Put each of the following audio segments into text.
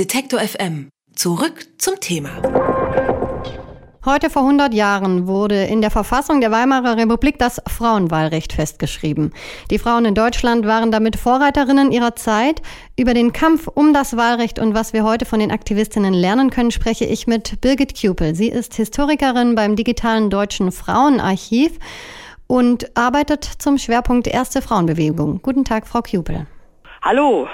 Detektor FM. Zurück zum Thema. Heute vor 100 Jahren wurde in der Verfassung der Weimarer Republik das Frauenwahlrecht festgeschrieben. Die Frauen in Deutschland waren damit Vorreiterinnen ihrer Zeit. Über den Kampf um das Wahlrecht und was wir heute von den Aktivistinnen lernen können, spreche ich mit Birgit Kupel. Sie ist Historikerin beim digitalen Deutschen Frauenarchiv und arbeitet zum Schwerpunkt Erste Frauenbewegung. Guten Tag, Frau Kupel. Hallo.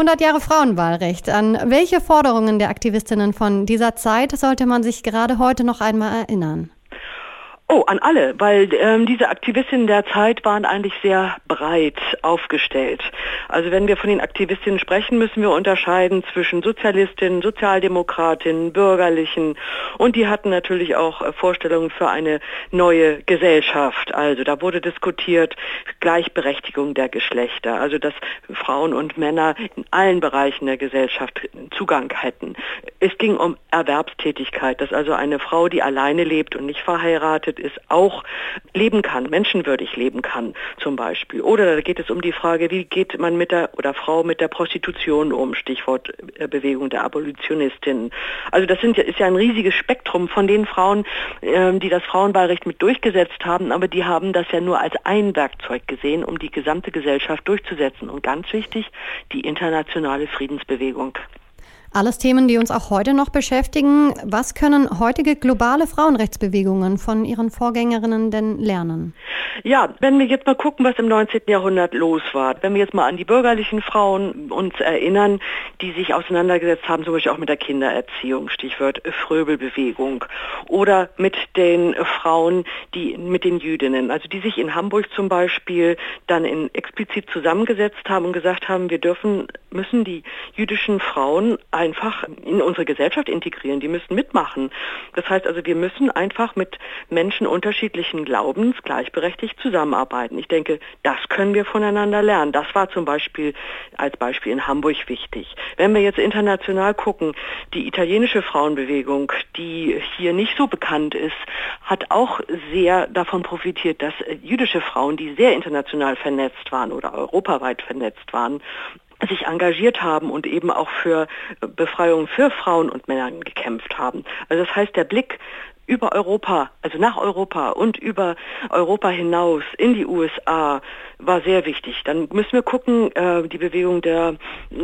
100 Jahre Frauenwahlrecht. An welche Forderungen der Aktivistinnen von dieser Zeit sollte man sich gerade heute noch einmal erinnern? Oh, an alle, weil ähm, diese Aktivistinnen der Zeit waren eigentlich sehr breit aufgestellt. Also wenn wir von den Aktivistinnen sprechen, müssen wir unterscheiden zwischen Sozialistinnen, Sozialdemokratinnen, Bürgerlichen und die hatten natürlich auch äh, Vorstellungen für eine neue Gesellschaft. Also da wurde diskutiert Gleichberechtigung der Geschlechter, also dass Frauen und Männer in allen Bereichen der Gesellschaft Zugang hätten. Es ging um Erwerbstätigkeit, dass also eine Frau, die alleine lebt und nicht verheiratet ist, auch leben kann, menschenwürdig leben kann zum Beispiel. Oder da geht es um die Frage, wie geht man mit der oder Frau mit der Prostitution um, Stichwort äh, Bewegung der Abolitionistinnen. Also das sind, ist ja ein riesiges Spektrum von den Frauen, ähm, die das Frauenwahlrecht mit durchgesetzt haben, aber die haben das ja nur als ein Werkzeug gesehen, um die gesamte Gesellschaft durchzusetzen. Und ganz wichtig, die internationale Friedensbewegung. Alles Themen, die uns auch heute noch beschäftigen. Was können heutige globale Frauenrechtsbewegungen von ihren Vorgängerinnen denn lernen? Ja, wenn wir jetzt mal gucken, was im 19. Jahrhundert los war, wenn wir jetzt mal an die bürgerlichen Frauen uns erinnern, die sich auseinandergesetzt haben, zum Beispiel auch mit der Kindererziehung, Stichwort Fröbelbewegung, oder mit den Frauen, die mit den Jüdinnen, also die sich in Hamburg zum Beispiel dann in, explizit zusammengesetzt haben und gesagt haben, wir dürfen, müssen die jüdischen Frauen einfach in unsere Gesellschaft integrieren, die müssen mitmachen. Das heißt also, wir müssen einfach mit Menschen unterschiedlichen Glaubens gleichberechtigt zusammenarbeiten. Ich denke, das können wir voneinander lernen. Das war zum Beispiel als Beispiel in Hamburg wichtig. Wenn wir jetzt international gucken, die italienische Frauenbewegung, die hier nicht so bekannt ist, hat auch sehr davon profitiert, dass jüdische Frauen, die sehr international vernetzt waren oder europaweit vernetzt waren, sich engagiert haben und eben auch für Befreiung für Frauen und Männer gekämpft haben. Also das heißt, der Blick über Europa, also nach Europa und über Europa hinaus in die USA war sehr wichtig. Dann müssen wir gucken, äh, die Bewegung der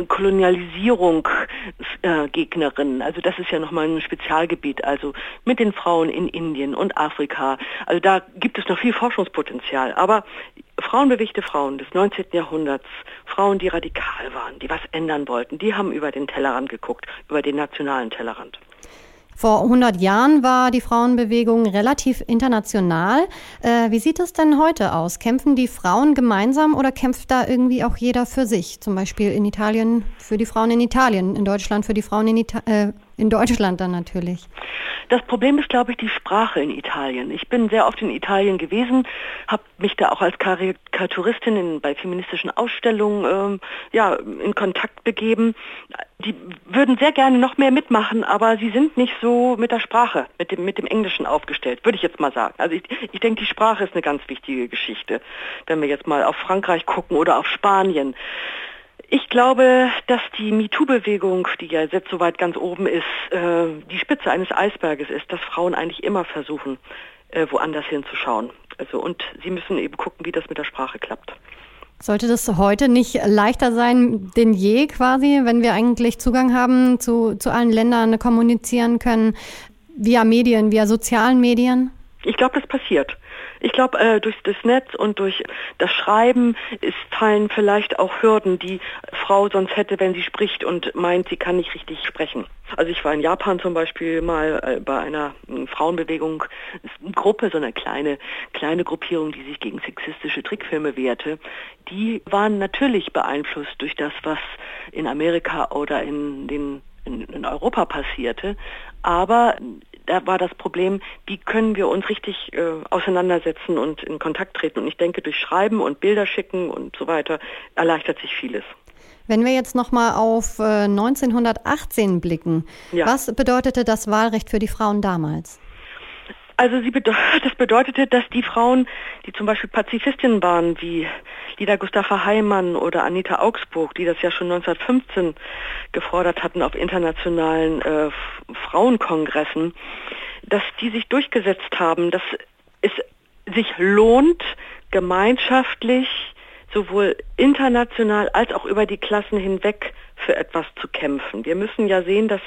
Kolonialisierung äh, Gegnerinnen. Also das ist ja nochmal ein Spezialgebiet, also mit den Frauen in Indien und Afrika. Also da gibt es noch viel Forschungspotenzial. Aber frauenbewegte Frauen des 19. Jahrhunderts, Frauen, die radikal waren, die was ändern wollten, die haben über den Tellerrand geguckt, über den nationalen Tellerrand. Vor 100 Jahren war die Frauenbewegung relativ international. Äh, wie sieht es denn heute aus? Kämpfen die Frauen gemeinsam oder kämpft da irgendwie auch jeder für sich? Zum Beispiel in Italien für die Frauen in Italien, in Deutschland für die Frauen in, Ita äh, in Deutschland dann natürlich. Das Problem ist, glaube ich, die Sprache in Italien. Ich bin sehr oft in Italien gewesen, habe mich da auch als Karikaturistin in, bei feministischen Ausstellungen ähm, ja, in Kontakt begeben. Die würden sehr gerne noch mehr mitmachen, aber sie sind nicht so mit der Sprache, mit dem, mit dem Englischen aufgestellt, würde ich jetzt mal sagen. Also ich, ich denke, die Sprache ist eine ganz wichtige Geschichte, wenn wir jetzt mal auf Frankreich gucken oder auf Spanien. Ich glaube, dass die MeToo-Bewegung, die ja jetzt soweit ganz oben ist, äh, die Spitze eines Eisberges ist, dass Frauen eigentlich immer versuchen, äh, woanders hinzuschauen. Also und sie müssen eben gucken, wie das mit der Sprache klappt. Sollte das heute nicht leichter sein denn je quasi, wenn wir eigentlich Zugang haben zu, zu allen Ländern, kommunizieren können via Medien, via sozialen Medien? Ich glaube, das passiert. Ich glaube, äh, durch das Netz und durch das Schreiben ist, fallen vielleicht auch Hürden, die Frau sonst hätte, wenn sie spricht und meint, sie kann nicht richtig sprechen. Also ich war in Japan zum Beispiel mal äh, bei einer äh, Frauenbewegung, eine Gruppe, so eine kleine, kleine Gruppierung, die sich gegen sexistische Trickfilme wehrte. Die waren natürlich beeinflusst durch das, was in Amerika oder in den in, in Europa passierte. Aber da war das Problem, wie können wir uns richtig äh, auseinandersetzen und in Kontakt treten. Und ich denke, durch Schreiben und Bilder schicken und so weiter erleichtert sich vieles. Wenn wir jetzt nochmal auf äh, 1918 blicken, ja. was bedeutete das Wahlrecht für die Frauen damals? Also bede das bedeutete, dass die Frauen, die zum Beispiel Pazifistinnen waren, wie Lida Gustafa Heimann oder Anita Augsburg, die das ja schon 1915 gefordert hatten auf internationalen äh, Frauenkongressen, dass die sich durchgesetzt haben, dass es sich lohnt, gemeinschaftlich sowohl international als auch über die Klassen hinweg für etwas zu kämpfen. Wir müssen ja sehen, dass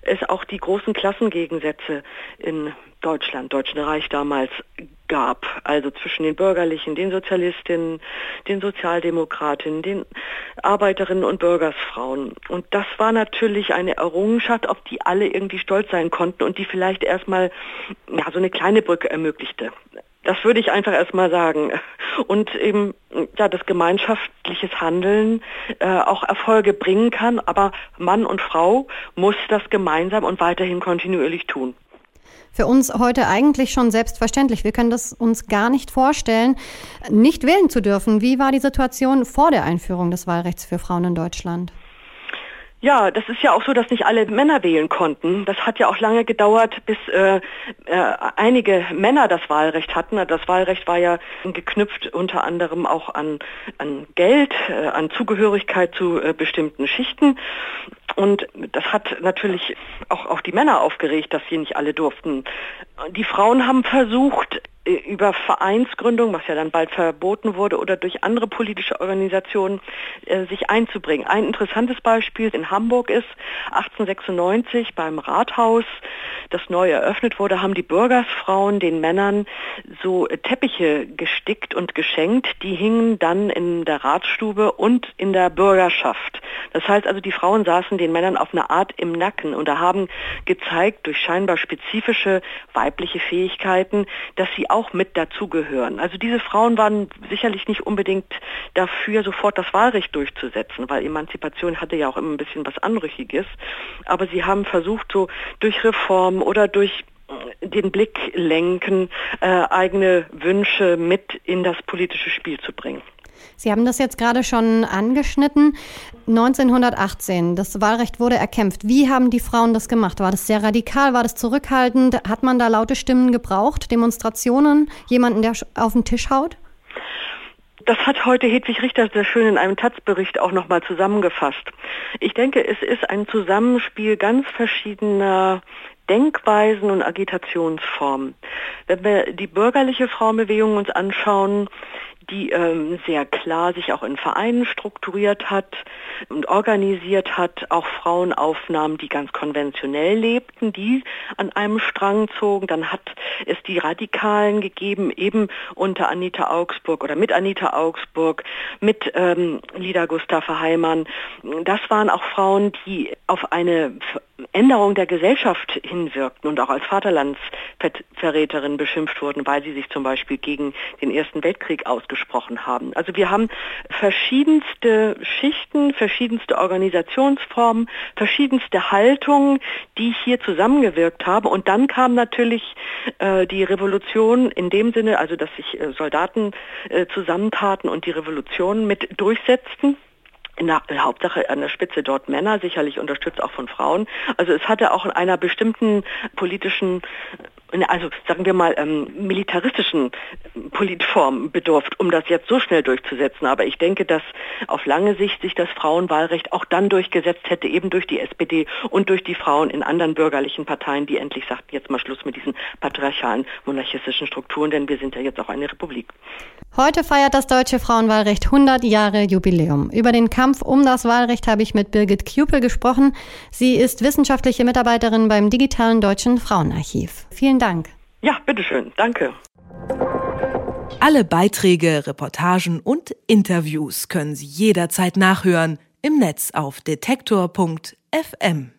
es auch die großen Klassengegensätze in Deutschland, Deutschen Reich damals gab, also zwischen den Bürgerlichen, den Sozialistinnen, den Sozialdemokratinnen, den Arbeiterinnen und Bürgersfrauen. Und das war natürlich eine Errungenschaft, auf die alle irgendwie stolz sein konnten und die vielleicht erstmal ja, so eine kleine Brücke ermöglichte. Das würde ich einfach erstmal sagen. Und eben ja, das gemeinschaftliches Handeln äh, auch Erfolge bringen kann, aber Mann und Frau muss das gemeinsam und weiterhin kontinuierlich tun. Für uns heute eigentlich schon selbstverständlich. Wir können das uns gar nicht vorstellen, nicht wählen zu dürfen. Wie war die Situation vor der Einführung des Wahlrechts für Frauen in Deutschland? Ja, das ist ja auch so, dass nicht alle Männer wählen konnten. Das hat ja auch lange gedauert, bis äh, äh, einige Männer das Wahlrecht hatten. Das Wahlrecht war ja geknüpft unter anderem auch an, an Geld, äh, an Zugehörigkeit zu äh, bestimmten Schichten. Und das hat natürlich auch, auch die Männer aufgeregt, dass sie nicht alle durften. Die Frauen haben versucht, über Vereinsgründung, was ja dann bald verboten wurde, oder durch andere politische Organisationen äh, sich einzubringen. Ein interessantes Beispiel in Hamburg ist 1896 beim Rathaus, das neu eröffnet wurde, haben die Bürgersfrauen den Männern so Teppiche gestickt und geschenkt. Die hingen dann in der Ratsstube und in der Bürgerschaft. Das heißt also, die Frauen saßen den Männern auf eine Art im Nacken und da haben gezeigt durch scheinbar spezifische weibliche Fähigkeiten, dass sie auch mit dazugehören. Also diese Frauen waren sicherlich nicht unbedingt dafür, sofort das Wahlrecht durchzusetzen, weil Emanzipation hatte ja auch immer ein bisschen was Anrüchiges. Aber sie haben versucht, so durch Reformen oder durch äh, den Blick lenken, äh, eigene Wünsche mit in das politische Spiel zu bringen. Sie haben das jetzt gerade schon angeschnitten. 1918, das Wahlrecht wurde erkämpft. Wie haben die Frauen das gemacht? War das sehr radikal? War das zurückhaltend? Hat man da laute Stimmen gebraucht? Demonstrationen? Jemanden, der auf den Tisch haut? Das hat heute Hedwig Richter sehr schön in einem Taz-Bericht auch nochmal zusammengefasst. Ich denke, es ist ein Zusammenspiel ganz verschiedener Denkweisen und Agitationsformen. Wenn wir die bürgerliche Frauenbewegung uns anschauen, die ähm, sehr klar sich auch in Vereinen strukturiert hat und organisiert hat, auch Frauenaufnahmen, die ganz konventionell lebten, die an einem Strang zogen. Dann hat es die Radikalen gegeben, eben unter Anita Augsburg oder mit Anita Augsburg, mit ähm, Lida Gustafa Heimann. Das waren auch Frauen, die auf eine Änderung der Gesellschaft hinwirkten und auch als Vaterlandsverräterin beschimpft wurden, weil sie sich zum Beispiel gegen den Ersten Weltkrieg ausgesprochen haben. Also wir haben verschiedenste Schichten, verschiedenste Organisationsformen, verschiedenste Haltungen, die hier zusammengewirkt haben. Und dann kam natürlich äh, die Revolution in dem Sinne, also dass sich äh, Soldaten äh, zusammentaten und die Revolution mit durchsetzten in der Hauptsache an der Spitze dort Männer, sicherlich unterstützt auch von Frauen. Also es hatte auch in einer bestimmten politischen also sagen wir mal, ähm, militaristischen Politform bedurft, um das jetzt so schnell durchzusetzen. Aber ich denke, dass auf lange Sicht sich das Frauenwahlrecht auch dann durchgesetzt hätte, eben durch die SPD und durch die Frauen in anderen bürgerlichen Parteien, die endlich sagten, jetzt mal Schluss mit diesen patriarchalen, monarchistischen Strukturen, denn wir sind ja jetzt auch eine Republik. Heute feiert das deutsche Frauenwahlrecht 100 Jahre Jubiläum. Über den Kampf um das Wahlrecht habe ich mit Birgit Kjupel gesprochen. Sie ist wissenschaftliche Mitarbeiterin beim Digitalen Deutschen Frauenarchiv. Vielen Vielen Dank. Ja, bitteschön. Danke. Alle Beiträge, Reportagen und Interviews können Sie jederzeit nachhören im Netz auf detektor.fm.